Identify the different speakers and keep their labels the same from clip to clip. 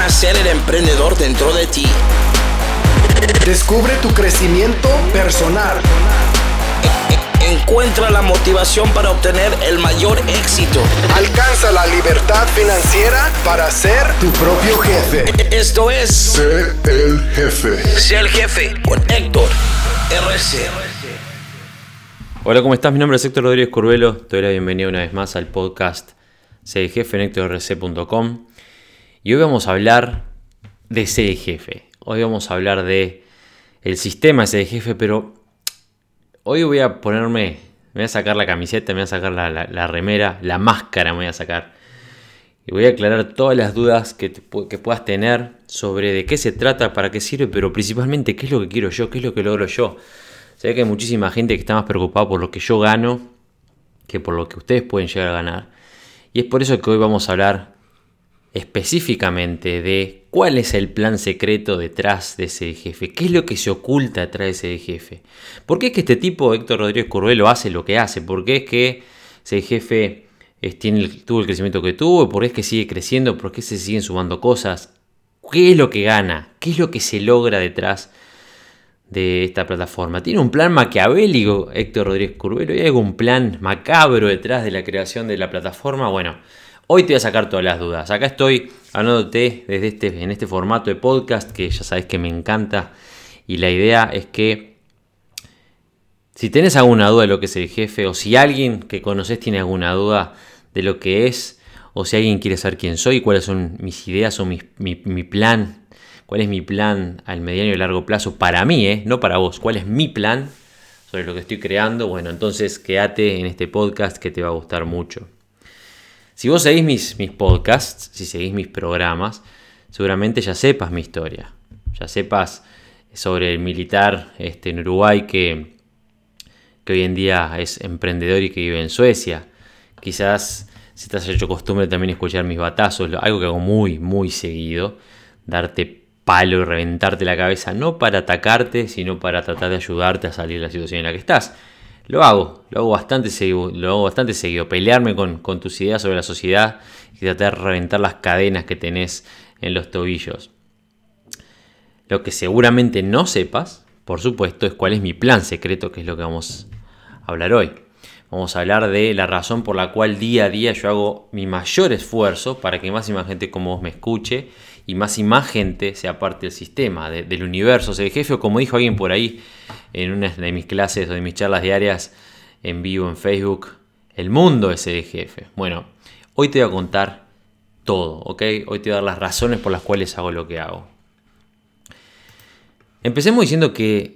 Speaker 1: nacer el emprendedor dentro de ti.
Speaker 2: Descubre tu crecimiento personal.
Speaker 1: Encuentra la motivación para obtener el mayor éxito.
Speaker 2: Alcanza la libertad financiera para ser tu propio jefe.
Speaker 1: Esto es
Speaker 3: Sé el jefe.
Speaker 1: Sé el jefe con Héctor RC.
Speaker 4: Hola, ¿cómo estás? Mi nombre es Héctor Rodríguez Curvelo. Te doy la bienvenida una vez más al podcast Sé el jefe en HectorRC.com. Y hoy vamos a hablar de Ser jefe. Hoy vamos a hablar de el sistema Ser el jefe, pero hoy voy a ponerme, me voy a sacar la camiseta, me voy a sacar la, remera, la máscara me voy a sacar. Y voy a aclarar todas las dudas que, que puedas tener sobre de qué se trata, para qué sirve, pero principalmente qué es lo que quiero yo, qué es lo que logro yo. Sé que hay muchísima gente que está más preocupada por lo que yo gano que por lo que ustedes pueden llegar a ganar. Y es por eso que hoy vamos a hablar específicamente de cuál es el plan secreto detrás de ese jefe, qué es lo que se oculta detrás de ese jefe. ¿Por qué es que este tipo, Héctor Rodríguez Curvelo, hace lo que hace? ¿Por qué es que ese jefe eh, tiene el- tuvo el crecimiento que tuvo? ¿Por qué es que sigue creciendo? ¿Por qué se siguen sumando cosas? ¿Qué es lo que gana? ¿Qué es lo que se logra detrás de esta plataforma. Tiene un plan maquiavélico Héctor Rodríguez Curvelo. ¿Hay algún plan macabro detrás de la creación de la plataforma? Bueno, hoy te voy a sacar todas las dudas. Acá estoy hablándote desde este, en este formato de podcast que ya sabes que me encanta. Y la idea es que si tenés alguna duda de lo que es el jefe, o si alguien que conoces tiene alguna duda de lo que es, o si alguien quiere saber quién soy, cuáles son mis ideas o mi plan, cuál es mi plan al mediano y largo plazo para mí, ¿eh? no para vos, cuál es mi plan sobre lo que estoy creando, bueno, entonces quédate en este podcast que te va a gustar mucho. Si vos seguís mis, mis podcasts, si seguís mis programas, seguramente ya sepas mi historia, ya sepas sobre el militar este, en Uruguay que que hoy en día es emprendedor y que vive en Suecia. Quizás si te has hecho costumbre también escuchar mis batazos, algo que hago muy, muy seguido, darte palo y reventarte la cabeza, no para atacarte, sino para tratar de ayudarte a salir de la situación en la que estás. Lo hago, lo hago bastante seguido, lo hago bastante seguido, pelearme con, con tus ideas sobre la sociedad y tratar de reventar las cadenas que tenés en los tobillos. Lo que seguramente no sepas, por supuesto, es cuál es mi plan secreto, que es lo que vamos a hablar hoy. Vamos a hablar de la razón por la cual día a día yo hago mi mayor esfuerzo para que más y más gente como vos me escuche y más y más gente sea parte del sistema, de- del universo, sea el jefe, o como dijo alguien por ahí en una de mis clases o de mis charlas diarias en vivo en Facebook, el mundo es el jefe. Bueno, hoy te voy a contar todo, ¿ok? Hoy te voy a dar las razones por las cuales hago lo que hago. Empecemos diciendo que,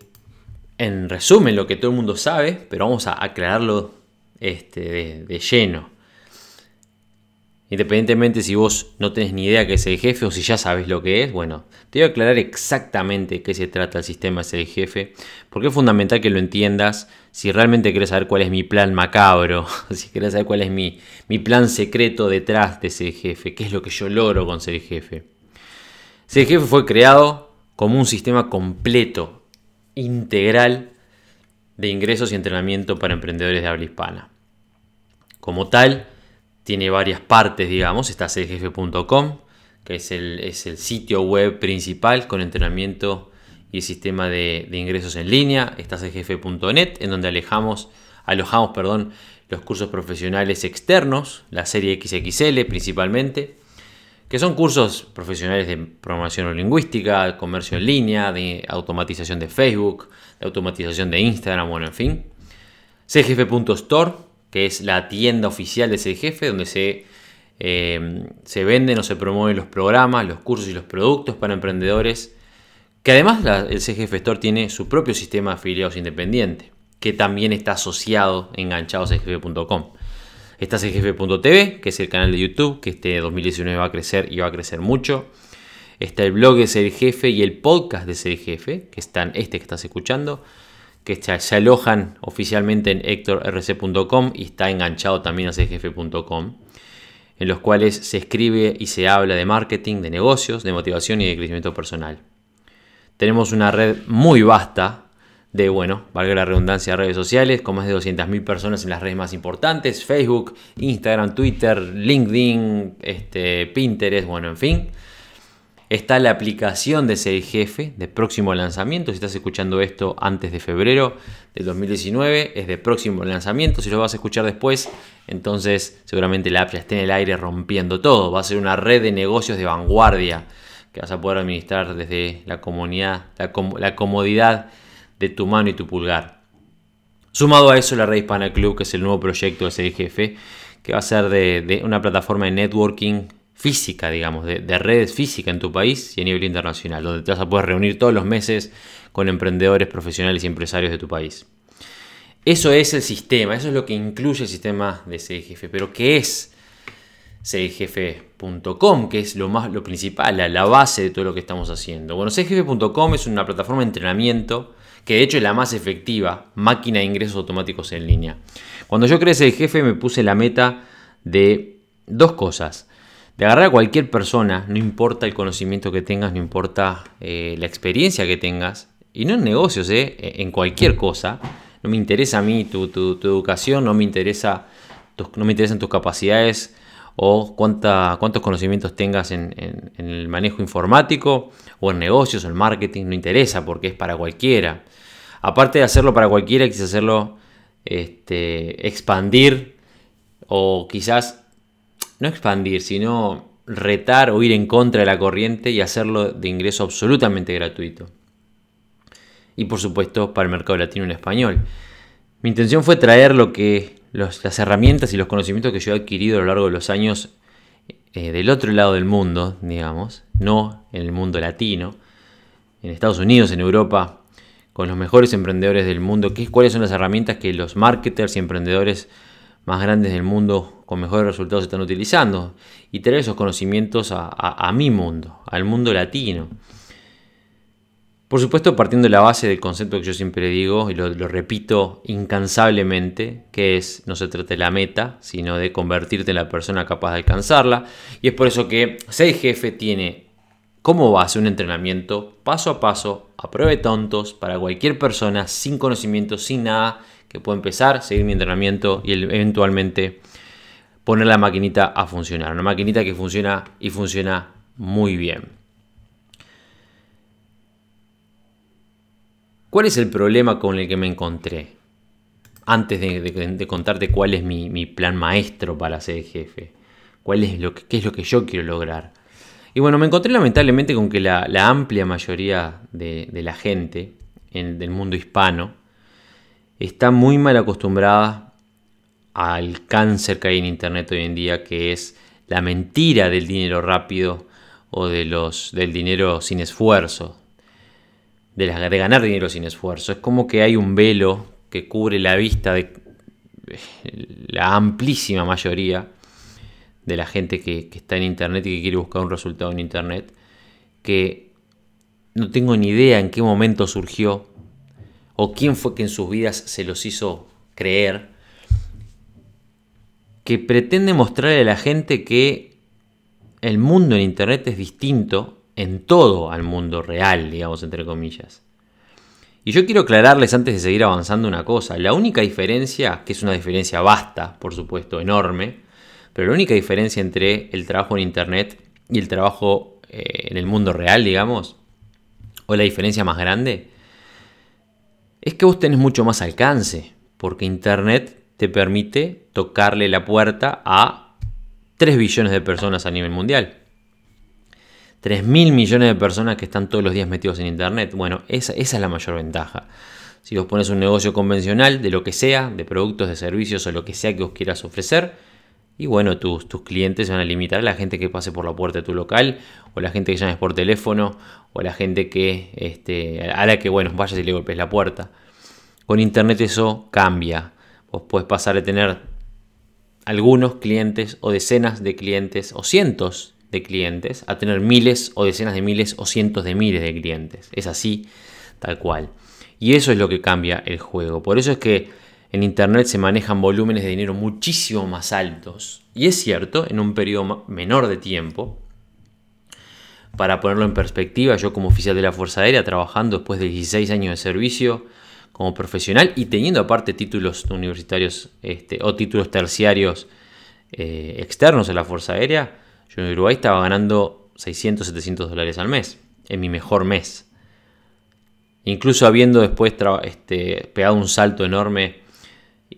Speaker 4: en resumen, lo que todo el mundo sabe, pero vamos a aclararlo este, de lleno. Independientemente si vos no tenés ni idea que es el jefe o si ya sabes lo que es, bueno, te voy a aclarar exactamente qué se trata el sistema de ser el jefe, porque es fundamental que lo entiendas si realmente querés saber cuál es mi plan macabro, si querés saber cuál es mi, mi plan secreto detrás de ser jefe, qué es lo que yo logro con ser jefe. Ser jefe fue creado como un sistema completo, integral de ingresos y entrenamiento para emprendedores de habla hispana. Como tal, tiene varias partes, digamos. Está serjefe.com, que es el, es el sitio web principal con entrenamiento y el sistema de, de ingresos en línea. Está serjefe.net, en donde alejamos, alojamos perdón, los cursos profesionales externos, la serie XXL principalmente que son cursos profesionales de programación neurolingüística, comercio en línea, de automatización de Facebook, de automatización de Instagram, bueno, en fin. Cjefe.store, que es la tienda oficial de Cjefe, donde se, eh, se venden o se promueven los programas, los cursos y los productos para emprendedores. Que además la- el CGF Store tiene su propio sistema de afiliados independiente, que también está asociado, enganchado a cgf.com. Está cgf.tv, que es el canal de YouTube, que este 2019 va a crecer y va a crecer mucho. Está el blog de Ser Jefe y el podcast de Ser Jefe, que están este que estás escuchando, que se, alojan oficialmente en hectorrc.com y está enganchado también a serjefe.com, en los cuales se escribe y se habla de marketing, de negocios, de motivación y de crecimiento personal. Tenemos una red muy vasta de, bueno, valga la redundancia, redes sociales, con más de 200.000 personas en las redes más importantes, Facebook, Instagram, Twitter, LinkedIn, este, Pinterest, bueno, en fin. Está la aplicación de Ser Jefe de próximo lanzamiento. Si estás escuchando esto antes de febrero del 2019, es de próximo lanzamiento. Si lo vas a escuchar después, entonces seguramente la app ya esté en el aire rompiendo todo. Va a ser una red de negocios de vanguardia que vas a poder administrar desde la comunidad, la, comodidad de tu mano y tu pulgar. Sumado a eso, la Red Hispana Club, que es el nuevo proyecto de Jefe, que va a ser de una plataforma de networking física, digamos, de, redes físicas en tu país y a nivel internacional, donde te vas a poder reunir todos los meses con emprendedores, profesionales y empresarios de tu país. Eso es el sistema, eso es lo que incluye el sistema de CGF. Pero ¿qué es cgf.com? Que es lo, más, lo principal, la, la, base de todo lo que estamos haciendo. Bueno, cgf.com es una plataforma de entrenamiento que de hecho es la más efectiva, máquina de ingresos automáticos en línea. Cuando yo creé CGF me puse la meta de dos cosas de agarrar a cualquier persona, no importa el conocimiento que tengas, no importa eh, la experiencia que tengas, y no en negocios, eh, en cualquier cosa. No me interesa a mí tu, educación, no me, interesa no me interesan tus capacidades o cuántos conocimientos tengas en, el manejo informático o en negocios o en marketing, no interesa porque es para cualquiera. Aparte de hacerlo para cualquiera, quizás hacerlo este, expandir o quizás no expandir, sino retar o ir en contra de la corriente y hacerlo de ingreso absolutamente gratuito. Y por supuesto para el mercado latino en español. Mi intención fue traer lo que las herramientas y los conocimientos que yo he adquirido a lo largo de los años eh, del otro lado del mundo, digamos, no en el mundo latino, en Estados Unidos, en Europa, con los mejores emprendedores del mundo, qué, cuáles son las herramientas que los marketers y emprendedores más grandes del mundo con mejores resultados están utilizando y traer esos conocimientos a, mi mundo, al mundo latino. Por supuesto, partiendo de la base del concepto que yo siempre digo y lo, repito incansablemente, que es no se trata de la meta, sino de convertirte en la persona capaz de alcanzarla. Y es por eso que 6 Jefe tiene como base un entrenamiento paso a paso, a prueba de tontos, para cualquier persona sin conocimiento, sin nada, que pueda empezar, seguir mi entrenamiento y eventualmente poner la maquinita a funcionar. Una maquinita que funciona y funciona muy bien. ¿Cuál es el problema con el que me encontré? Antes de, contarte cuál es mi, plan maestro para ser jefe. ¿Cuál es lo que, qué es lo que yo quiero lograr? Y bueno, me encontré lamentablemente con que la, amplia mayoría de, la gente en, del mundo hispano está muy mal acostumbrada al cáncer que hay en Internet hoy en día, que es la mentira del dinero rápido o de los, del dinero sin esfuerzo, de, ganar dinero sin esfuerzo. Es como que hay un velo que cubre la vista de la amplísima mayoría de la gente que, que, está en Internet y que quiere buscar un resultado en Internet, que no tengo ni idea en qué momento surgió, o quién fue que en sus vidas se los hizo creer, que pretende mostrarle a la gente que el mundo en Internet es distinto en todo al mundo real, digamos, entre comillas. Y yo quiero aclararles antes de seguir avanzando una cosa. La única diferencia, que es una diferencia vasta, por supuesto, enorme, pero la única diferencia entre el trabajo en Internet y el trabajo eh, en el mundo real, digamos, o la diferencia más grande, es que vos tenés mucho más alcance, porque Internet te permite tocarle la puerta a 3 billones de personas a nivel mundial. 3 mil millones de personas que están todos los días metidos en Internet. Bueno, esa, esa, es la mayor ventaja. Si vos pones un negocio convencional, de lo que sea, de productos, de servicios o lo que sea que vos quieras ofrecer, y bueno, tus, tus clientes van a limitar a la gente que pase por la puerta de tu local, o la gente que llames por teléfono, o la gente que, este, a la que, bueno, vayas y le golpes la puerta. Con internet eso cambia. Vos puedes pasar de tener algunos clientes o decenas de clientes o cientos de clientes a tener miles o decenas de miles o cientos de miles de clientes. Es así, tal cual. Y eso es lo que cambia el juego. Por eso es que en Internet se manejan volúmenes de dinero muchísimo más altos. Y es cierto, en un periodo menor de tiempo. Para ponerlo en perspectiva, yo como oficial de la Fuerza Aérea, trabajando después de 16 años de servicio como profesional y teniendo aparte títulos universitarios este, o títulos terciarios eh, externos a la Fuerza Aérea, yo en Uruguay estaba ganando 600, 700 dólares al mes, en mi mejor mes. Incluso habiendo después este, pegado un salto enorme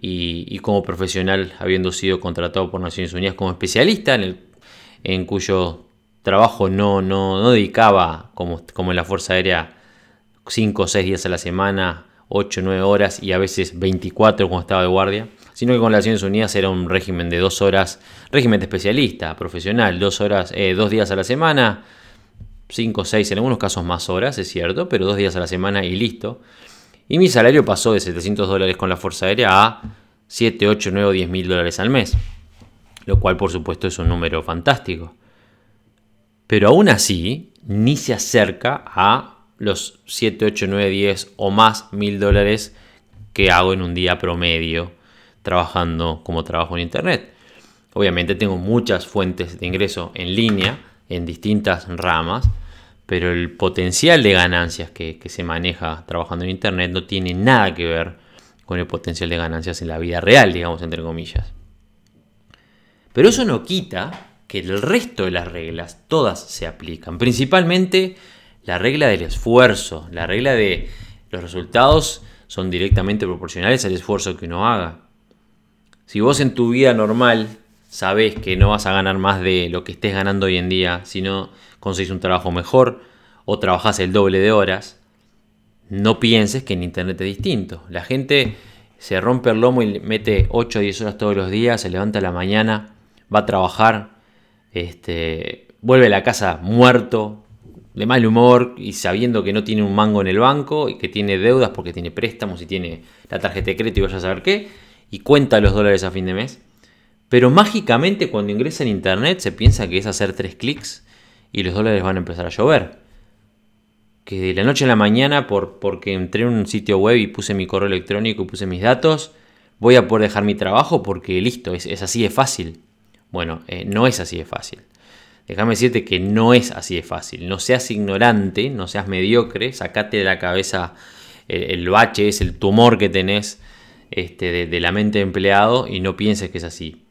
Speaker 4: y, como profesional, habiendo sido contratado por Naciones Unidas como especialista, en, el, en cuyo trabajo no, no, dedicaba, como, como en la Fuerza Aérea, 5 o 6 días a la semana, 8 o 9 horas y a veces 24 cuando estaba de guardia, sino que con las Naciones Unidas era un régimen de 2 horas, régimen de especialista, profesional, 2 horas, eh, dos días a la semana, 5 o 6, en algunos casos más horas, es cierto, pero 2 días a la semana y listo. Y mi salario pasó de 700 dólares con la Fuerza Aérea a 7, 8, 9 o 10 mil dólares al mes, lo cual por supuesto es un número fantástico. Pero aún así, ni se acerca a los 7, 8, 9, 10 o más mil dólares que hago en un día promedio trabajando como trabajo en Internet. Obviamente tengo muchas fuentes de ingreso en línea, en distintas ramas, pero el potencial de ganancias que, se maneja trabajando en Internet no tiene nada que ver con el potencial de ganancias en la vida real, digamos, entre comillas. Pero eso no quita que el resto de las reglas, todas se aplican, principalmente la regla del esfuerzo, la regla de los resultados son directamente proporcionales al esfuerzo que uno haga. Si vos en tu vida normal sabés que no vas a ganar más de lo que estés ganando hoy en día, si no conseguís un trabajo mejor o trabajás el doble de horas, no pienses que en Internet es distinto. La gente se rompe el lomo y mete 8 o 10 horas todos los días, se levanta a la mañana, va a trabajar, este, vuelve a la casa muerto, de mal humor y sabiendo que no tiene un mango en el banco y que tiene deudas porque tiene préstamos y tiene la tarjeta de crédito y vaya a saber qué, y cuenta los dólares a fin de mes. Pero mágicamente cuando ingresa en internet se piensa que es hacer tres clics y los dólares van a empezar a llover. Que de la noche a la mañana, por, porque entré en un sitio web y puse mi correo electrónico y puse mis datos, voy a poder dejar mi trabajo porque listo, es, así de fácil. Bueno, eh, no es así de fácil. Déjame decirte que no es así de fácil. No seas ignorante, no seas mediocre, sacate de la cabeza el, bache, es el tumor que tenés este, de, la mente de empleado y no pienses que es así.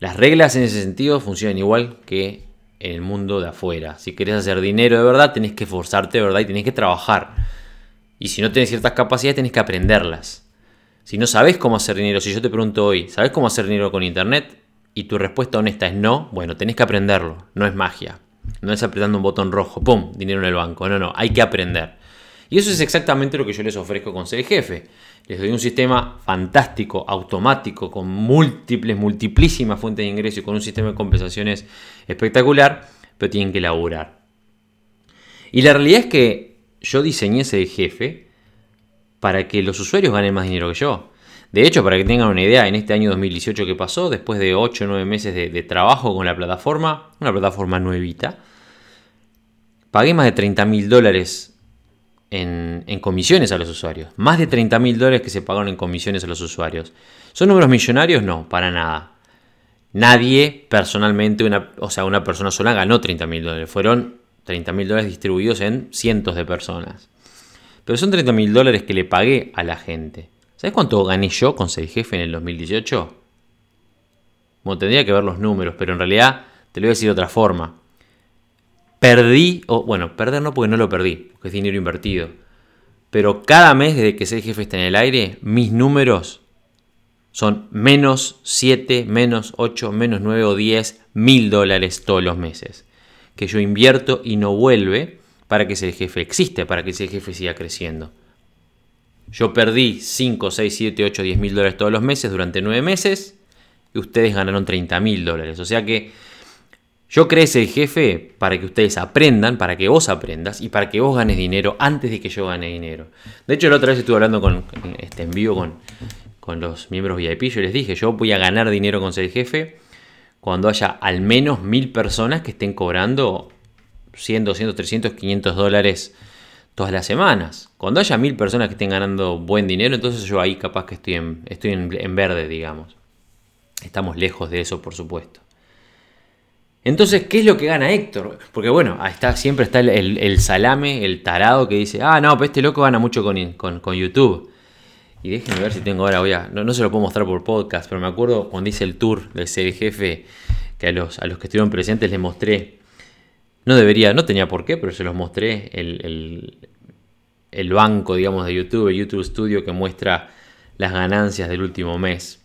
Speaker 4: Las reglas en ese sentido funcionan igual que en el mundo de afuera. Si querés hacer dinero de verdad, tenés que esforzarte de verdad y tenés que trabajar. Y si no tenés ciertas capacidades, tenés que aprenderlas. Si no sabes cómo hacer dinero, si yo te pregunto hoy, ¿sabes cómo hacer dinero con internet? y tu respuesta honesta es no, bueno, tenés que aprenderlo, no es magia. No es apretando un botón rojo, ¡pum! Dinero en el banco. No, no, hay que aprender. Y eso es exactamente lo que yo les ofrezco con Ser Jefe. Les doy un sistema fantástico, automático, con múltiples, multiplísimas fuentes de ingreso y con un sistema de compensaciones espectacular, pero tienen que laburar. Y la realidad es que yo diseñé ese jefe para que los usuarios ganen más dinero que yo. De hecho, para que tengan una idea, en este año 2018 que pasó, después de 8 o 9 meses de, trabajo con la plataforma, una plataforma nuevita, pagué más de 30 mil dólares en, comisiones a los usuarios. Más de 30 mil dólares que se pagaron en comisiones a los usuarios. ¿Son números millonarios? No, para nada. Nadie personalmente, una, o sea, una persona sola ganó 30 mil dólares. Fueron 30 mil dólares distribuidos en cientos de personas. Pero son 30 mil dólares que le pagué a la gente. ¿Sabes cuánto gané yo con ser jefe en el 2018? Bueno, tendría que ver los números, pero en realidad te lo voy a decir de otra forma. Perdí, o bueno, perder no porque no lo perdí, porque es dinero invertido. Pero cada mes desde que ser jefe está en el aire, mis números son menos 7, menos 8, menos 9 o 10 mil dólares todos los meses. Que yo invierto y no vuelve para que ese jefe existe, para que ese jefe siga creciendo. Yo perdí 5, 6, 7, 8, 10 mil dólares todos los meses durante 9 meses y ustedes ganaron 30 mil dólares. O sea que yo creé ese jefe para que ustedes aprendan, para que vos aprendas y para que vos ganes dinero antes de que yo gane dinero. De hecho, la otra vez estuve hablando con, este, en vivo con, con los miembros VIP. Yo les dije, yo voy a ganar dinero con ser jefe cuando haya al menos mil personas que estén cobrando 100, 200, 300, 500 dólares todas las semanas. Cuando haya mil personas que estén ganando buen dinero, entonces yo ahí capaz que estoy en, estoy en, verde, digamos. Estamos lejos de eso, por supuesto. Entonces, ¿qué es lo que gana Héctor? Porque bueno, está, siempre está el, salame, el tarado que dice, ah, no, pero este loco gana mucho con, con, YouTube. Y déjenme ver si tengo ahora, voy a, no, no, se lo puedo mostrar por podcast, pero me acuerdo cuando hice el tour del jefe, que a los, a los que estuvieron presentes les mostré No debería, no tenía por qué, pero se los mostré el, el banco, digamos, de YouTube, el YouTube Studio que muestra las ganancias del último mes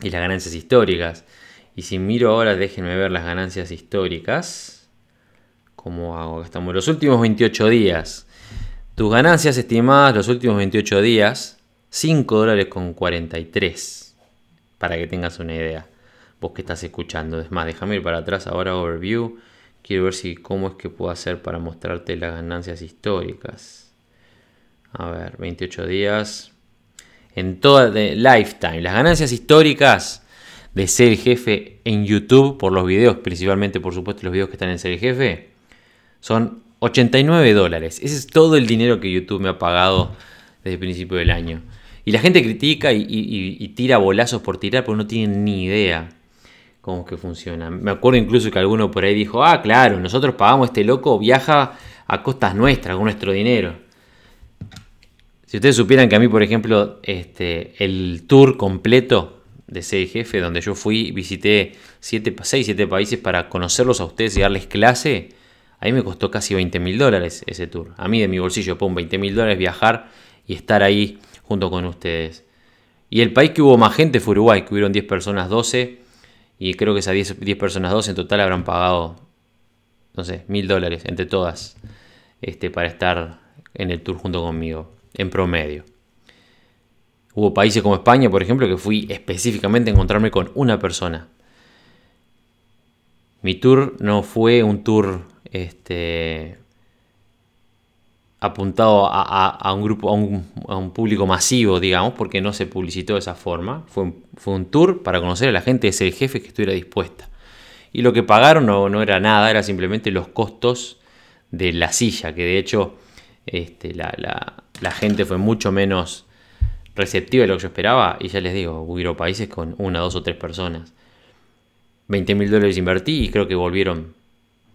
Speaker 4: y las ganancias históricas. Y si miro ahora, déjenme ver las ganancias históricas. ¿Cómo hago? Estamos los últimos 28 días. Tus ganancias estimadas los últimos 28 días, 5 dólares con 43. Para que tengas una idea. Vos que estás escuchando. Es más, déjame ir para atrás ahora, overview. Quiero ver si cómo es que puedo hacer para mostrarte las ganancias históricas. A ver, 28 días. En toda de lifetime. Las ganancias históricas de ser jefe en YouTube por los videos, principalmente por supuesto los videos que están en ser jefe, son 89 dólares. Ese es todo el dinero que YouTube me ha pagado desde el principio del año. Y la gente critica y, tira bolazos por tirar porque no tienen ni idea cómo es que funciona. Me acuerdo incluso que alguno por ahí dijo, ah, claro, nosotros pagamos este loco, viaja a costas nuestras, con nuestro dinero. Si ustedes supieran que a mí, por ejemplo, este, el tour completo de jefe, donde yo fui, visité 6, 7 países para conocerlos a ustedes y darles clase, a mí me costó casi 20 mil dólares ese tour. A mí de mi bolsillo pongo 20 mil dólares viajar y estar ahí junto con ustedes. Y el país que hubo más gente fue Uruguay, que hubieron 10 personas, 12. Y creo que esas 10, 10 personas, 12 en total habrán pagado, no sé, mil dólares entre todas este, para estar en el tour junto conmigo, en promedio. Hubo países como España, por ejemplo, que fui específicamente a encontrarme con una persona. Mi tour no fue un tour este, apuntado a, un grupo, a un, público masivo, digamos, porque no se publicitó de esa forma. Fue un, tour para conocer a la gente, es el jefe que estuviera dispuesta. Y lo que pagaron no, era nada, era simplemente los costos de la silla, que de hecho este, la, la, gente fue mucho menos receptiva de lo que yo esperaba. Y ya les digo, hubo países con una, dos o tres personas. 20 mil dólares invertí y creo que volvieron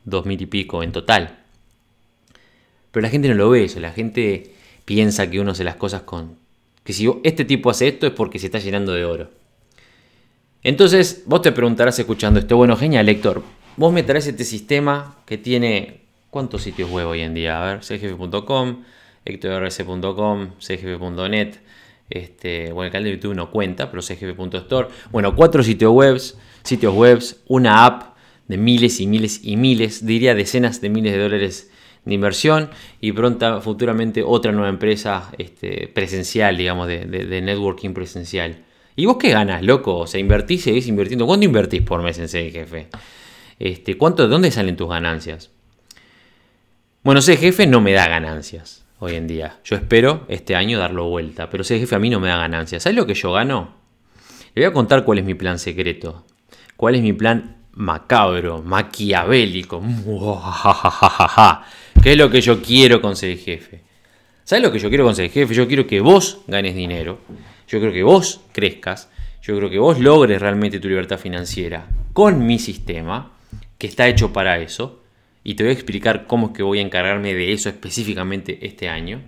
Speaker 4: dos mil y pico en total. Pero la gente no lo ve eso, la gente piensa que uno hace las cosas con... Que si este tipo hace esto es porque se está llenando de oro. Entonces, vos te preguntarás escuchando esto, bueno, genial, Héctor, vos me traes este sistema que tiene... ¿Cuántos sitios web hoy en día? A ver, cgf.com, hectorrs.com, cgf.net, este, bueno, el canal de YouTube no cuenta, pero cgf.store. Bueno, cuatro sitios web, sitios webs, una app de miles y miles y miles, diría decenas de miles de dólares de inversión y pronta futuramente otra nueva empresa este, presencial, digamos, de, networking presencial. ¿Y vos qué ganas, loco? O sea, invertís, seguís invirtiendo. ¿Cuánto invertís por mes en CGF? Este, ¿cuánto, ¿De dónde salen tus ganancias? Bueno, CGF no me da ganancias hoy en día. Yo espero este año darlo vuelta, pero CGF a mí no me da ganancias. ¿Sabes lo que yo gano? Le voy a contar cuál es mi plan secreto. ¿Cuál es mi plan macabro, maquiavélico. ¿Qué es lo que yo quiero con ser jefe? ¿Sabes lo que yo quiero con ser jefe? Yo quiero que vos ganes dinero. Yo quiero que vos crezcas. Yo creo que vos logres realmente tu libertad financiera con mi sistema, que está hecho para eso. Y te voy a explicar cómo es que voy a encargarme de eso específicamente este año.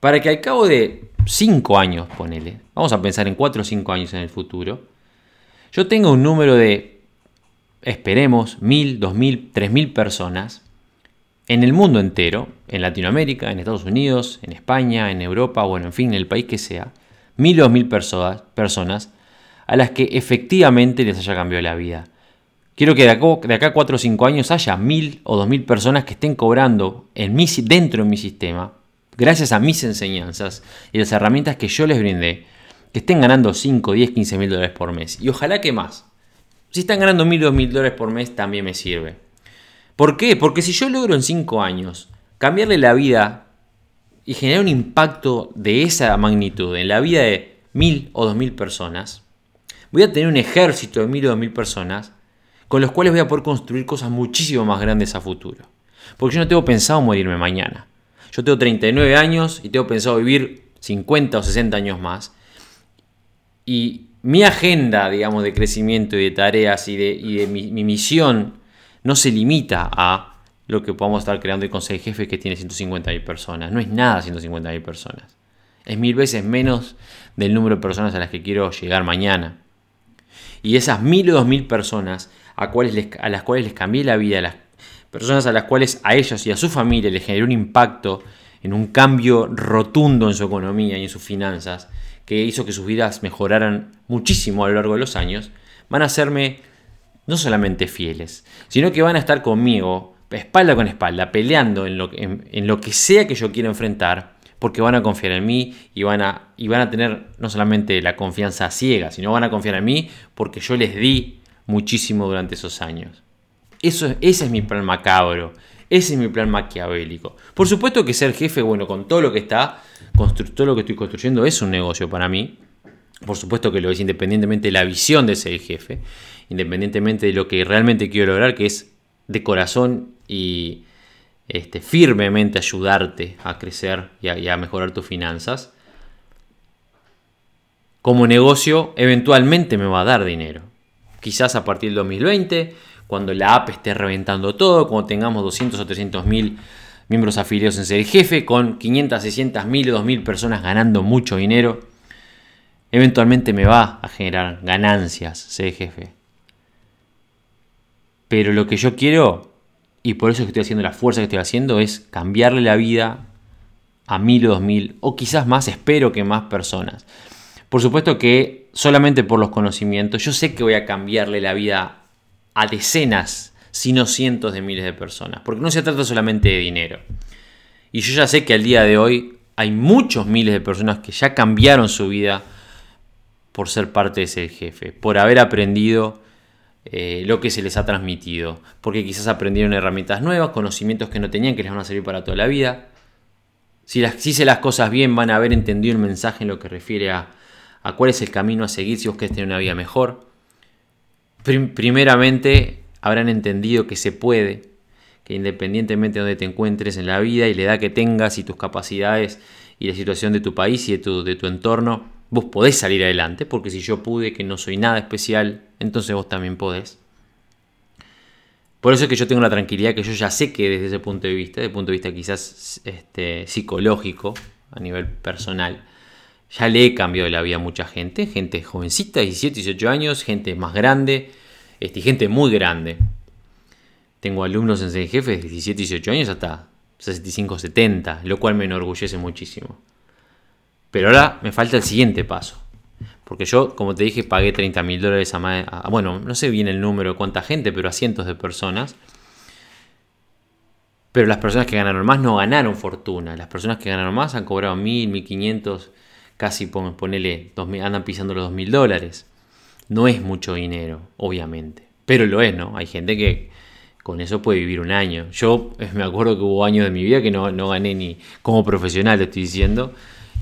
Speaker 4: Para que al cabo de 5 años, ponele, vamos a pensar en 4 o 5 años en el futuro, yo tenga un número de esperemos, mil, dos mil, tres mil personas en el mundo entero, en Latinoamérica, en Estados Unidos, en España, en Europa, bueno, en fin, en el país que sea, mil o mil personas, personas a las que efectivamente les haya cambiado la vida. Quiero que de acá, de acá 4 o 5 años haya mil o dos mil personas que estén cobrando en mi, dentro de mi sistema, gracias a mis enseñanzas y las herramientas que yo les brindé, que estén ganando 5, 10, 15 mil dólares por mes. Y ojalá que más. Si están ganando mil o dos mil dólares por mes, también me sirve. ¿Por qué? Porque si yo logro en cinco años cambiarle la vida y generar un impacto de esa magnitud en la vida de mil o dos mil personas, voy a tener un ejército de mil o dos mil personas con los cuales voy a poder construir cosas muchísimo más grandes a futuro. Porque yo no tengo pensado morirme mañana. Yo tengo 39 años y tengo pensado vivir 50 o 60 años más. Y mi agenda, digamos, de crecimiento y de tareas y de, mi, misión no se limita a lo que podamos estar creando el consejo de jefe que tiene 150.000 personas. No es nada 150.000 personas. Es mil veces menos del número de personas a las que quiero llegar mañana. Y esas mil o dos mil personas a, a las cuales les cambié la vida, Personas a las cuales a ellos y a su familia les generó un impacto en un cambio rotundo en su economía y en sus finanzas, que hizo que sus vidas mejoraran muchísimo a lo largo de los años, van a hacerme no solamente fieles, sino que van a estar conmigo, espalda con espalda, peleando en lo, en, lo que sea que yo quiera enfrentar, porque van a confiar en mí y van, a, y van a tener no solamente la confianza ciega, sino van a confiar en mí porque yo les di muchísimo durante esos años. Eso, ese es mi plan macabro, ese es mi plan maquiavélico. Por supuesto que ser jefe, bueno, con todo lo que está, todo lo que estoy construyendo es un negocio para mí. Por supuesto que lo es independientemente de la visión de ser jefe, independientemente de lo que realmente quiero lograr, que es de corazón y este, firmemente ayudarte a crecer y a, y a mejorar tus finanzas. Como negocio, eventualmente me va a dar dinero. Quizás a partir del 2020 cuando la app esté reventando todo, cuando tengamos 200 o 300 mil miembros afiliados en ser jefe, con 500, 600 mil o 2000 personas ganando mucho dinero, eventualmente me va a generar ganancias ser jefe. Pero lo que yo quiero, y por eso que estoy haciendo la fuerza que estoy haciendo, es cambiarle la vida a mil o dos mil, o quizás más, espero que más personas. Por supuesto que solamente por los conocimientos, yo sé que voy a cambiarle la vida a decenas, si no cientos de miles de personas. Porque no se trata solamente de dinero. Y yo ya sé que al día de hoy hay muchos miles de personas que ya cambiaron su vida por ser parte de ese jefe, por haber aprendido eh, lo que se les ha transmitido, porque quizás aprendieron herramientas nuevas, conocimientos que no tenían que les van a servir para toda la vida. Si, si hice las cosas bien, van a haber entendido el mensaje en lo que refiere a, a cuál es el camino a seguir si vos querés tener una vida mejor primeramente habrán entendido que se puede, que independientemente de donde te encuentres en la vida y la edad que tengas y tus capacidades y la situación de tu país y de tu, entorno, vos podés salir adelante, porque si yo pude, que no soy nada especial, entonces vos también podés. Por eso es que yo tengo la tranquilidad que yo ya sé que desde ese punto de vista, desde el punto de vista quizás este, psicológico, a nivel personal, ya le he cambiado la vida a mucha gente, gente jovencita, 17, 18 años, gente más grande, este, gente muy grande. Tengo alumnos en CDGF de 17, 18 años hasta 65, 70, lo cual me enorgullece muchísimo. Pero ahora me falta el siguiente paso. Porque yo, como te dije, pagué 30 mil dólares a, bueno, no sé bien el número de cuánta gente, pero a cientos de personas. Pero las personas que ganaron más no ganaron fortuna. Las personas que ganaron más han cobrado mil, 1500 casi ponele, andan pisando los 2 mil dólares. No es mucho dinero, obviamente, pero lo es, ¿no? Hay gente que con eso puede vivir un año. Yo eh, me acuerdo que hubo años de mi vida que no, no gané ni como profesional, estoy diciendo,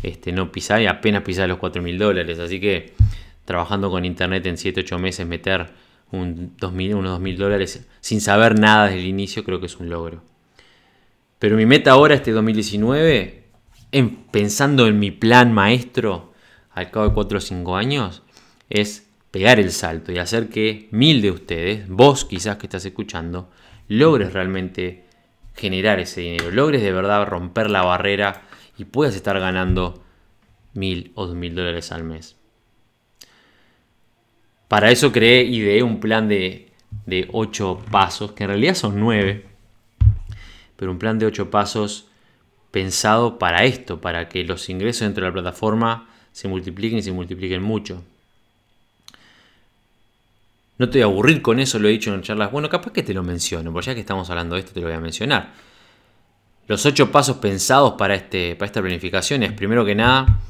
Speaker 4: este, no pisaba y apenas pisaba los 4 mil dólares. Así que trabajando con internet en 7, 8 meses, meter un 2000, unos 2 mil dólares sin saber nada desde el inicio, creo que es un logro. Pero mi meta ahora, este 2019, pensando en mi plan maestro al cabo de 4 o 5 años, es pegar el salto y hacer que mil de ustedes, vos quizás que estás escuchando, logres realmente generar ese dinero, logres de verdad romper la barrera y puedas estar ganando mil o dos mil dólares al mes. Para eso creé, ideé un plan de, de 8 pasos, que en realidad son 9, pero un plan de 8 pasos pensado para esto, para que los ingresos dentro de la plataforma se multipliquen y se multipliquen mucho. No te voy a aburrir con eso, lo he dicho en charlas. Bueno, capaz que te lo menciono, porque ya que estamos hablando de esto, te lo voy a mencionar. Los ocho pasos pensados para, este, para esta planificación es, primero que nada,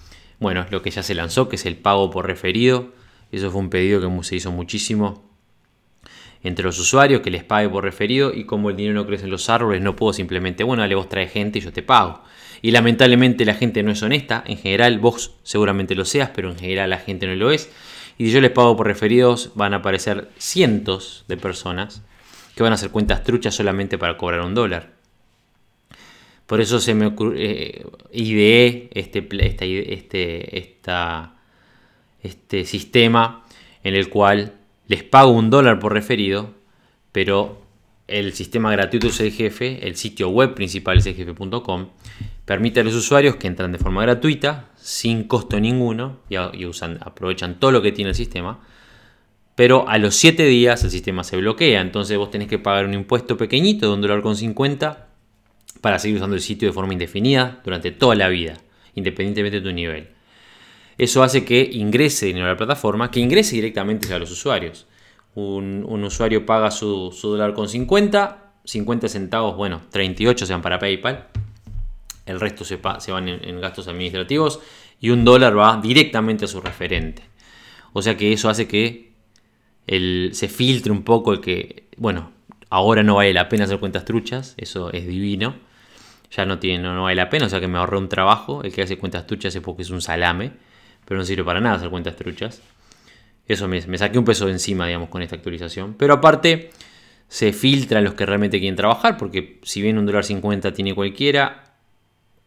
Speaker 4: bueno, lo que ya se lanzó, que es el pago por referido. Eso fue un pedido que se hizo muchísimo entre los usuarios, que les pague por referido y como el dinero no crece en los árboles, no puedo simplemente, bueno, dale vos trae gente y yo te pago. Y lamentablemente la gente no es honesta, en general vos seguramente lo seas, pero en general la gente no lo es. Y si yo les pago por referidos, van a aparecer cientos de personas que van a hacer cuentas truchas solamente para cobrar un dólar. Por eso se me ocurrió, eh, ideé este, este, esta, este sistema en el cual les pago un dólar por referido, pero el sistema gratuito jefe, el sitio web principal jefe.com, permite a los usuarios que entran de forma gratuita, sin costo ninguno, y, usan, aprovechan todo lo que tiene el sistema, pero a los 7 días el sistema se bloquea, entonces vos tenés que pagar un impuesto pequeñito de un dólar con 50 para seguir usando el sitio de forma indefinida durante toda la vida, independientemente de tu nivel. Eso hace que ingrese dinero a la plataforma, que ingrese directamente a los usuarios. Un, usuario paga su, dólar con 50, 50 centavos, bueno, 38 se van para PayPal, el resto se, van en, gastos administrativos y un dólar va directamente a su referente. O sea que eso hace que se filtre un poco el que, bueno, ahora no vale la pena hacer cuentas truchas, eso es divino, ya no, tiene, no, vale la pena, o sea que me ahorré un trabajo, el que hace cuentas truchas es porque es un salame, pero no sirve para nada hacer cuentas truchas. Eso me, saqué un peso de encima, digamos, con esta actualización. Pero aparte, se filtran los que realmente quieren trabajar, porque si bien un dólar 50 tiene cualquiera,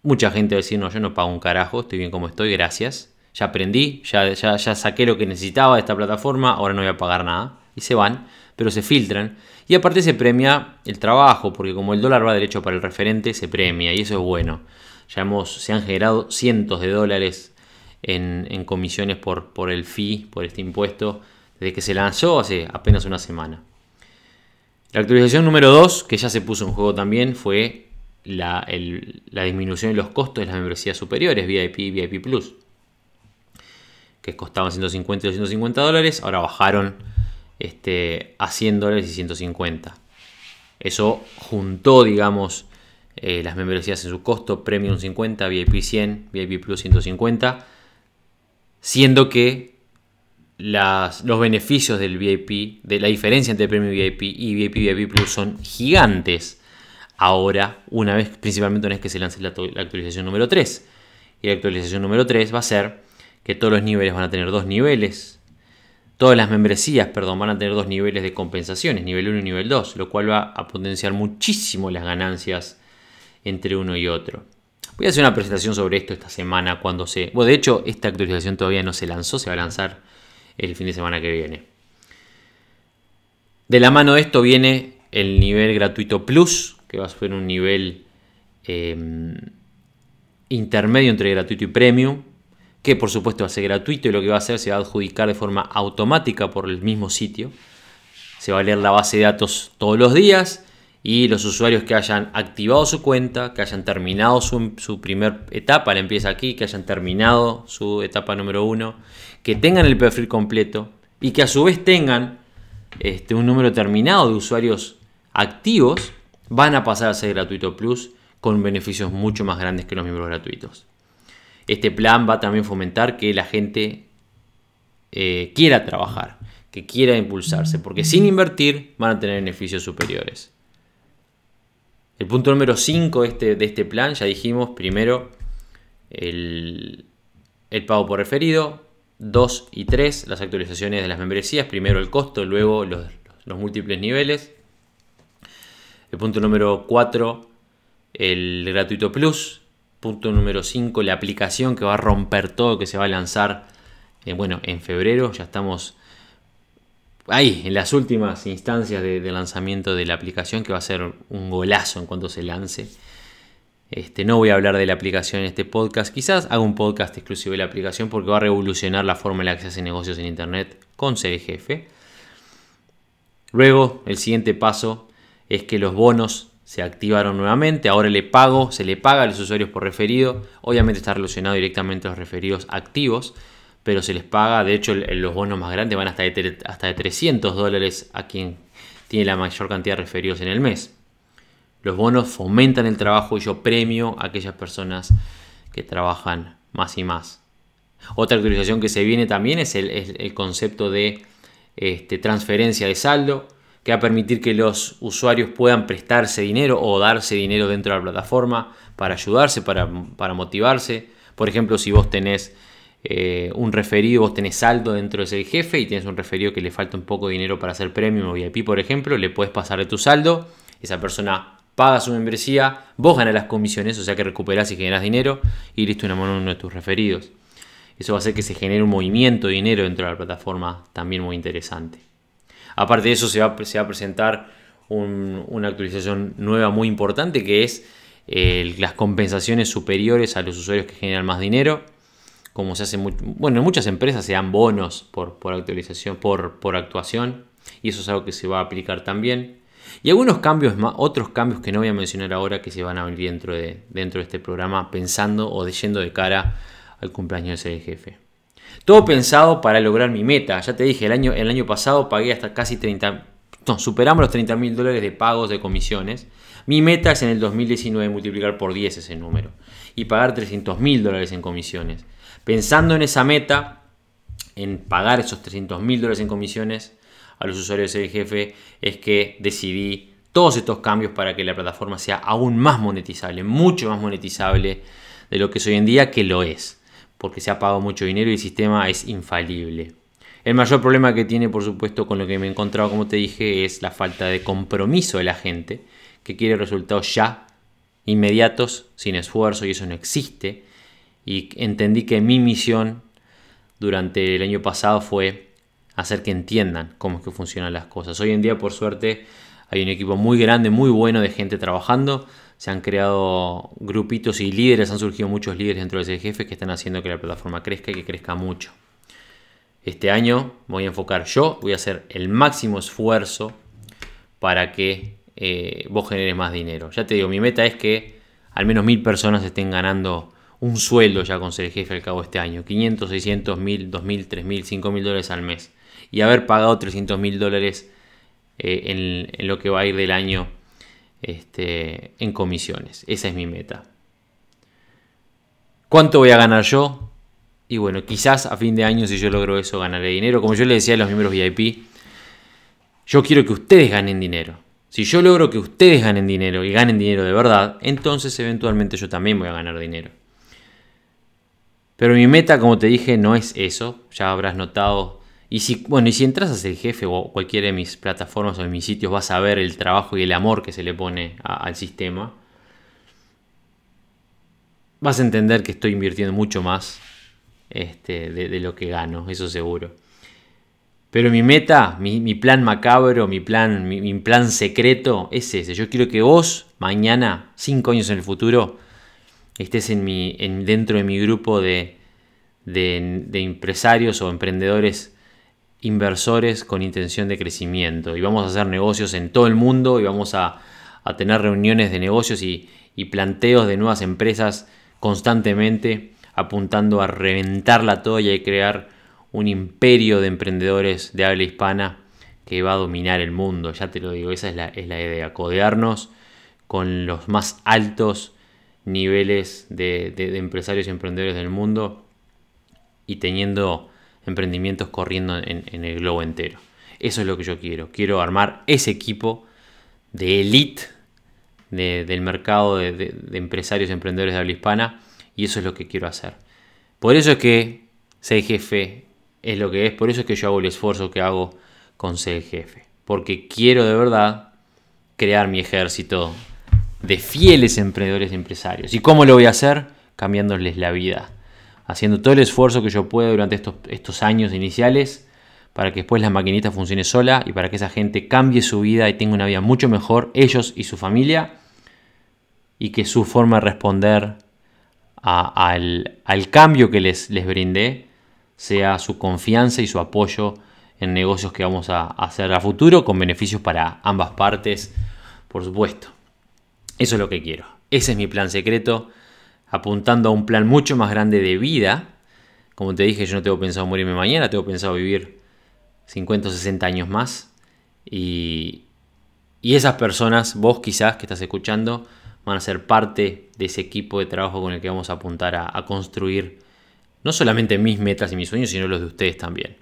Speaker 4: mucha gente va a decir, no, yo no pago un carajo, estoy bien como estoy, gracias ya aprendí, ya, ya, ya saqué lo que necesitaba de esta plataforma, ahora no voy a pagar nada. Y se van, pero se filtran. Y aparte se premia el trabajo, porque como el dólar va derecho para el referente, se premia y eso es bueno. Ya hemos, se han generado cientos de dólares en, comisiones por, por el fee, por este impuesto, desde que se lanzó hace apenas una semana. La actualización número 2, que ya se puso en juego también, fue la, la disminución de los costos de las membresías superiores, VIP y VIP Plus que costaban 150 y 250 dólares, ahora bajaron este, a 100 dólares y 150. Eso juntó, digamos, eh, las membresías en su costo, Premium 50, VIP 100, VIP Plus 150, siendo que los beneficios del VIP, de la diferencia entre Premium VIP y VIP VIP Plus son gigantes. Ahora, una vez, principalmente una vez que se lance la, la actualización número 3. Y la actualización número 3 va a ser que todos los niveles van a tener dos niveles. Todas las membresías, perdón, van a tener dos niveles de compensaciones, nivel 1 y nivel 2, lo cual va a potenciar muchísimo las ganancias entre uno y otro. Voy a hacer una presentación sobre esto esta semana cuando se... Bueno, de hecho, esta actualización todavía no se lanzó, se va a lanzar el fin de semana que viene. De la mano de esto viene el nivel gratuito Plus, que va a ser un nivel em, intermedio entre gratuito y premium, que por supuesto va a ser gratuito y lo que va a hacer se va a adjudicar de forma automática por el mismo sitio. Se va a leer la base de datos todos los días y los usuarios que hayan activado su cuenta, que hayan terminado su, primer etapa, la empieza aquí, que hayan terminado su etapa número uno, que tengan el perfil completo y que a su vez tengan este, un número terminado de usuarios activos, van a pasar a ser gratuito plus con beneficios mucho más grandes que los miembros gratuitos. Este plan va a también fomentar que la gente eh, quiera trabajar, que quiera impulsarse, porque sin invertir van a tener beneficios superiores. El punto número 5 este, de este plan, ya dijimos, primero el, pago por referido, 2 y 3 las actualizaciones de las membresías, primero el costo, luego los, los múltiples niveles. El punto número 4, el gratuito plus, Punto número 5, la aplicación que va a romper todo, que se va a lanzar eh, bueno, en febrero. Ya estamos ahí, en las últimas instancias de, lanzamiento de la aplicación, que va a ser un golazo en cuanto se lance. Este, no voy a hablar de la aplicación en este podcast. Quizás haga un podcast exclusivo de la aplicación porque va a revolucionar la forma en la que se hacen negocios en Internet con CDGF. Luego, el siguiente paso es que los bonos se activaron nuevamente. Ahora le pago, se le paga a los usuarios por referido. Obviamente está relacionado directamente a los referidos activos, pero se les paga. De hecho, los bonos más grandes van hasta de, hasta de 300 dólares a quien tiene la mayor cantidad de referidos en el mes. Los bonos fomentan el trabajo y yo premio a aquellas personas que trabajan más y más. Otra actualización que se viene también es el, concepto de este, transferencia de saldo que va a permitir que los usuarios puedan prestarse dinero o darse dinero dentro de la plataforma para ayudarse, para, motivarse. Por ejemplo, si vos tenés eh, un referido, vos tenés saldo dentro de ese jefe y tienes un referido que le falta un poco de dinero para hacer premium o VIP, por ejemplo, le puedes pasar de tu saldo, esa persona paga su membresía, vos ganas las comisiones, o sea que recuperás y generás dinero y listo una mano uno de tus referidos. Eso va a hacer que se genere un movimiento de dinero dentro de la plataforma también muy interesante. Aparte de eso se va, a presentar una actualización nueva muy importante que es las compensaciones superiores a los usuarios que generan más dinero, como se hace, bueno, en muchas empresas se dan bonos por, por actualización, por, por actuación, y eso es algo que se va a aplicar también. Y algunos cambios otros cambios que no voy a mencionar ahora que se van a venir dentro de, dentro de este programa pensando o yendo de cara al cumpleaños del jefe. Todo pensado para lograr mi meta. Ya te dije, el año, el año pasado pagué hasta casi 30, no, superamos los 30 mil dólares de pagos de comisiones. Mi meta es en el 2019 multiplicar por 10 ese número y pagar 300 mil dólares en comisiones. Pensando en esa meta, en pagar esos 300 mil dólares en comisiones a los usuarios del jefe, es que decidí todos estos cambios para que la plataforma sea aún más monetizable, mucho más monetizable de lo que es hoy en día, que lo es, porque se ha pagado mucho dinero y el sistema es infalible. El mayor problema que tiene, por supuesto, con lo que me he encontrado, como te dije, es la falta de compromiso de la gente, que quiere resultados ya, inmediatos, sin esfuerzo, y eso no existe y entendí que mi misión durante el año pasado fue hacer que entiendan cómo es que funcionan las cosas. Hoy en día, por suerte, hay un equipo muy grande, muy bueno de gente trabajando. Se han creado grupitos y líderes, han surgido muchos líderes dentro de ese que están haciendo que la plataforma crezca y que crezca mucho. Este año voy a enfocar yo, voy a hacer el máximo esfuerzo para que eh, vos generes más dinero. Ya te digo, mi meta es que al menos mil personas estén ganando un sueldo ya con ser jefe al cabo de este año. 500, 600, 1000, 2000, 3000, 5000 dólares al mes. Y haber pagado 300 mil dólares eh, en, lo que va a ir del año este, en comisiones. Esa es mi meta. ¿Cuánto voy a ganar yo? Y bueno, quizás a fin de año si yo logro eso ganaré dinero. Como yo le decía a los miembros VIP, yo quiero que ustedes ganen dinero. Si yo logro que ustedes ganen dinero y ganen dinero de verdad, entonces eventualmente yo también voy a ganar dinero. Pero mi meta, como te dije, no es eso. Ya habrás notado. Y si, bueno, y si entras a ser jefe o cualquiera de mis plataformas o de mis sitios, vas a ver el trabajo y el amor que se le pone al sistema. Vas a entender que estoy invirtiendo mucho más este, de, lo que gano, eso seguro. Pero mi meta, mi, plan macabro, mi plan, mi, plan secreto es ese. Yo quiero que vos, mañana, cinco años en el futuro, estés en mi, en, dentro de mi grupo de, de, empresarios o emprendedores inversores con intención de crecimiento. Y vamos a hacer negocios en todo el mundo y vamos a, tener reuniones de negocios y, y, planteos de nuevas empresas constantemente apuntando a reventarla toda y a crear un imperio de emprendedores de habla hispana que va a dominar el mundo. Ya te lo digo, esa es la, es la idea, codearnos con los más altos niveles de, empresarios y emprendedores del mundo y teniendo emprendimientos corriendo en, el globo entero. Eso es lo que yo quiero. Quiero armar ese equipo de elite del mercado de, empresarios y emprendedores de habla hispana y eso es lo que quiero hacer. Por eso es que ser jefe es lo que es, por eso es que yo hago el esfuerzo que hago con ser jefe. Porque quiero de verdad crear mi ejército de fieles emprendedores y empresarios. ¿Y cómo lo voy a hacer? Cambiándoles la vida. Haciendo todo el esfuerzo que yo pueda durante estos, estos años iniciales para que después la maquinita funcione sola y para que esa gente cambie su vida y tenga una vida mucho mejor, ellos y su familia, y que su forma de responder al, al, cambio que les, les brindé sea su confianza y su apoyo en negocios que vamos a hacer a futuro con beneficios para ambas partes, por supuesto. Eso es lo que quiero. Ese es mi plan secreto, apuntando a un plan mucho más grande de vida. Como te dije, yo no tengo pensado morirme mañana, tengo pensado vivir 50 o 60 años más. Y, esas personas, vos quizás que estás escuchando, van a ser parte de ese equipo de trabajo con el que vamos a apuntar a, a construir no solamente mis metas y mis sueños, sino los de ustedes también.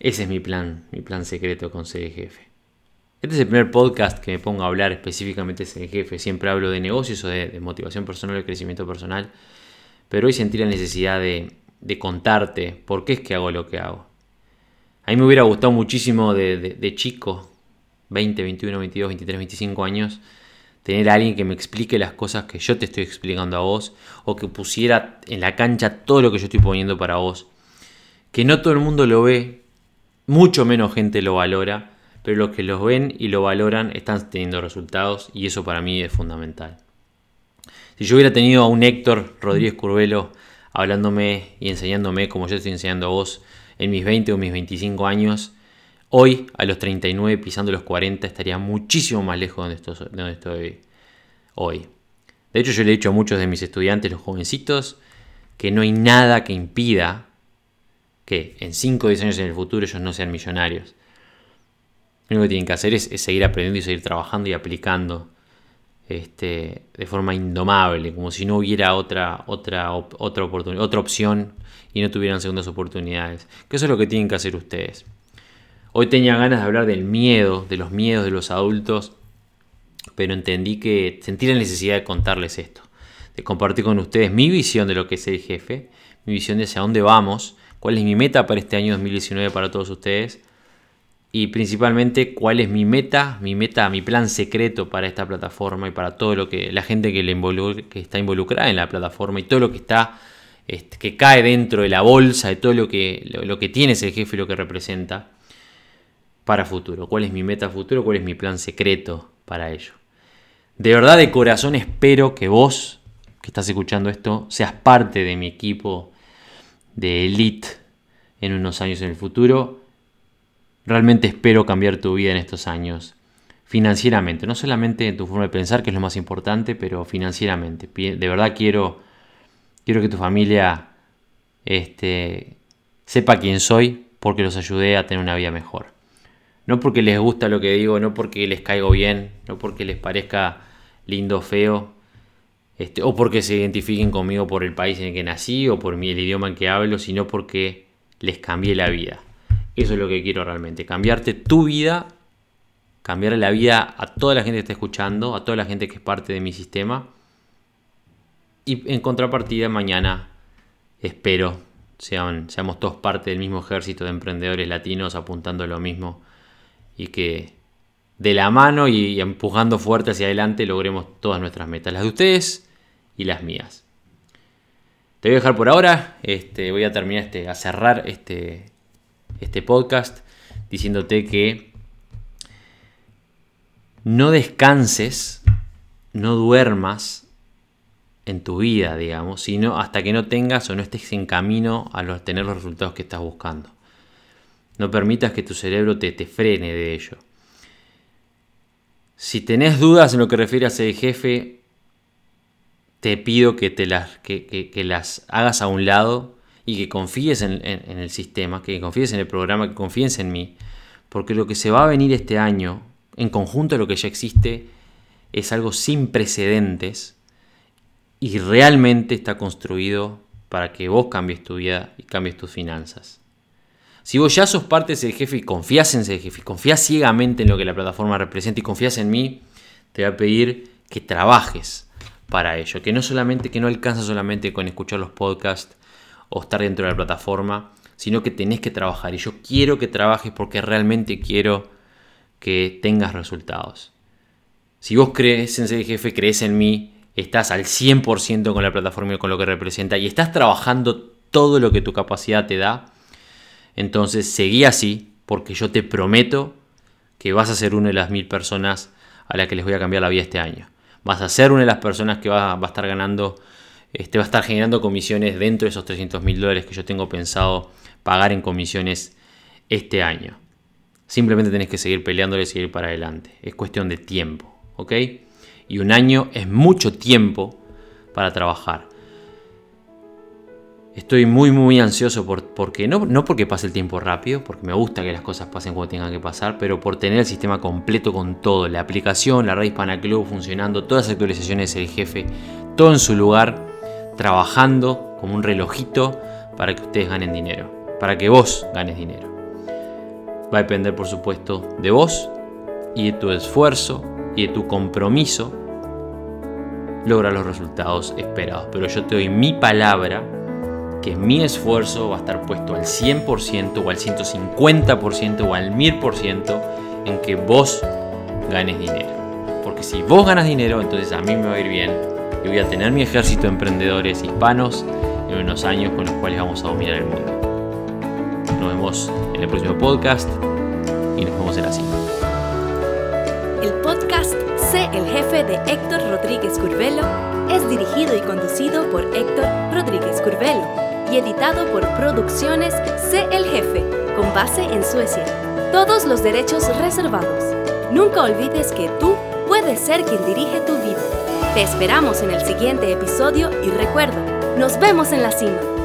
Speaker 4: Ese es mi plan, mi plan secreto con CDGF. Este es el primer podcast que me pongo a hablar específicamente de el jefe. Siempre hablo de negocios o de, motivación personal o de crecimiento personal. Pero hoy sentí la necesidad de, contarte por qué es que hago lo que hago. A mí me hubiera gustado muchísimo de, chico, 20, 21, 22, 23, 25 años, tener a alguien que me explique las cosas que yo te estoy explicando a vos o que pusiera en la cancha todo lo que yo estoy poniendo para vos. Que no todo el mundo lo ve, mucho menos gente lo valora pero los que los ven y lo valoran están teniendo resultados y eso para mí es fundamental. Si yo hubiera tenido a un Héctor Rodríguez Curvelo hablándome y enseñándome como yo estoy enseñando a vos en mis 20 o mis 25 años, hoy a los 39 pisando los 40 estaría muchísimo más lejos de donde estoy, hoy. De hecho yo le he dicho a muchos de mis estudiantes, los jovencitos, que no hay nada que impida que en 5 o 10 años en el futuro ellos no sean millonarios. Lo único que tienen que hacer es, seguir aprendiendo y seguir trabajando y aplicando este, de forma indomable, como si no hubiera otra, otra, otra, oportunidad, otra opción y no tuvieran segundas oportunidades. Que eso es lo que tienen que hacer ustedes. Hoy tenía ganas de hablar del miedo, de los miedos de los adultos, pero entendí que sentí la necesidad de contarles esto, de compartir con ustedes mi visión de lo que es el jefe, mi visión de hacia dónde vamos, cuál es mi meta para este año 2019 para todos ustedes y principalmente cuál es mi meta, mi meta, mi plan secreto para esta plataforma y para todo lo que la gente que, le está involucrada en la plataforma y todo lo que está este, que cae dentro de la bolsa de todo lo que, lo, que tiene ese jefe y lo que representa para futuro. ¿Cuál es mi meta futuro? ¿Cuál es mi plan secreto para ello? De verdad, de corazón espero que vos, que estás escuchando esto, seas parte de mi equipo de elite en unos años en el futuro Realmente espero cambiar tu vida en estos años. Financieramente, no solamente en tu forma de pensar, que es lo más importante, pero financieramente. De verdad quiero, quiero que tu familia este, sepa quién soy porque los ayudé a tener una vida mejor. No porque les gusta lo que digo, no porque les caigo bien, no porque les parezca lindo o feo, este, o porque se identifiquen conmigo por el país en el que nací o por el idioma en que hablo, sino porque les cambié la vida. Eso es lo que quiero realmente, cambiarte tu vida, cambiar la vida a toda la gente que está escuchando, a toda la gente que es parte de mi sistema. Y en contrapartida, mañana espero sean, seamos todos parte del mismo ejército de emprendedores latinos apuntando a lo mismo y que de la mano y empujando fuerte hacia adelante logremos todas nuestras metas, las de ustedes y las mías. Te voy a dejar por ahora, este, voy a terminar este, a cerrar este, este podcast diciéndote que no descanses, no duermas en tu vida, digamos, sino hasta que no tengas o no estés en camino a los, tener los resultados que estás buscando. No permitas que tu cerebro te, te frene de ello. Si tenés dudas en lo que refiere a ser jefe, te pido que, te las, que las hagas a un lado y que confíes en, el sistema, que confíes en el programa, que confíes en mí, porque lo que se va a venir este año, en conjunto a lo que ya existe, es algo sin precedentes y realmente está construido para que vos cambies tu vida y cambies tus finanzas. Si vos ya sos parte de ese jefe y confías en ese jefe, y confías ciegamente en lo que la plataforma representa y confías en mí, te voy a pedir que trabajes para ello, que no solamente, que no alcanza solamente con escuchar los podcasts o estar dentro de la plataforma, sino que tenés que trabajar. Y yo quiero que trabajes porque realmente quiero que tengas resultados. Si vos crees en ser jefe, crees en mí, estás al 100% con la plataforma y con lo que representa y estás trabajando todo lo que tu capacidad te da, entonces seguí así porque yo te prometo que vas a ser una de las mil personas a las que les voy a cambiar la vida este año. Vas a ser una de las personas que va, va a estar ganando este va a estar generando comisiones dentro de esos 300 mil dólares que yo tengo pensado pagar en comisiones este año. Simplemente tenés que seguir peleándole y seguir para adelante. Es cuestión de tiempo, ¿ok? Y un año es mucho tiempo para trabajar. Estoy muy muy ansioso por, porque no, no porque pase el tiempo rápido, porque me gusta que las cosas pasen cuando tengan que pasar, pero por tener el sistema completo con todo, la aplicación, la red Hispana Club funcionando, todas las actualizaciones del jefe, todo en su lugar trabajando como un relojito para que ustedes ganen dinero, para que vos ganes dinero. Va a depender, por supuesto, de vos y de tu esfuerzo y de tu compromiso logra los resultados esperados. Pero yo te doy mi palabra que mi esfuerzo va a estar puesto al 100% o al 150% o al 1000% en que vos ganes dinero. Porque si vos ganas dinero, entonces a mí me va a ir bien y voy a tener mi ejército de emprendedores hispanos en unos años con los cuales vamos a dominar el mundo. Nos vemos en el próximo podcast y nos vemos en la cima.
Speaker 5: El podcast Sé el jefe de Héctor Rodríguez Curvelo es dirigido y conducido por Héctor Rodríguez Curvelo y editado por Producciones Sé el jefe, con base en Suecia. Todos los derechos reservados. Nunca olvides que tú puedes ser quien dirige tu vida. Te esperamos en el siguiente episodio y recuerda, nos vemos en la cima.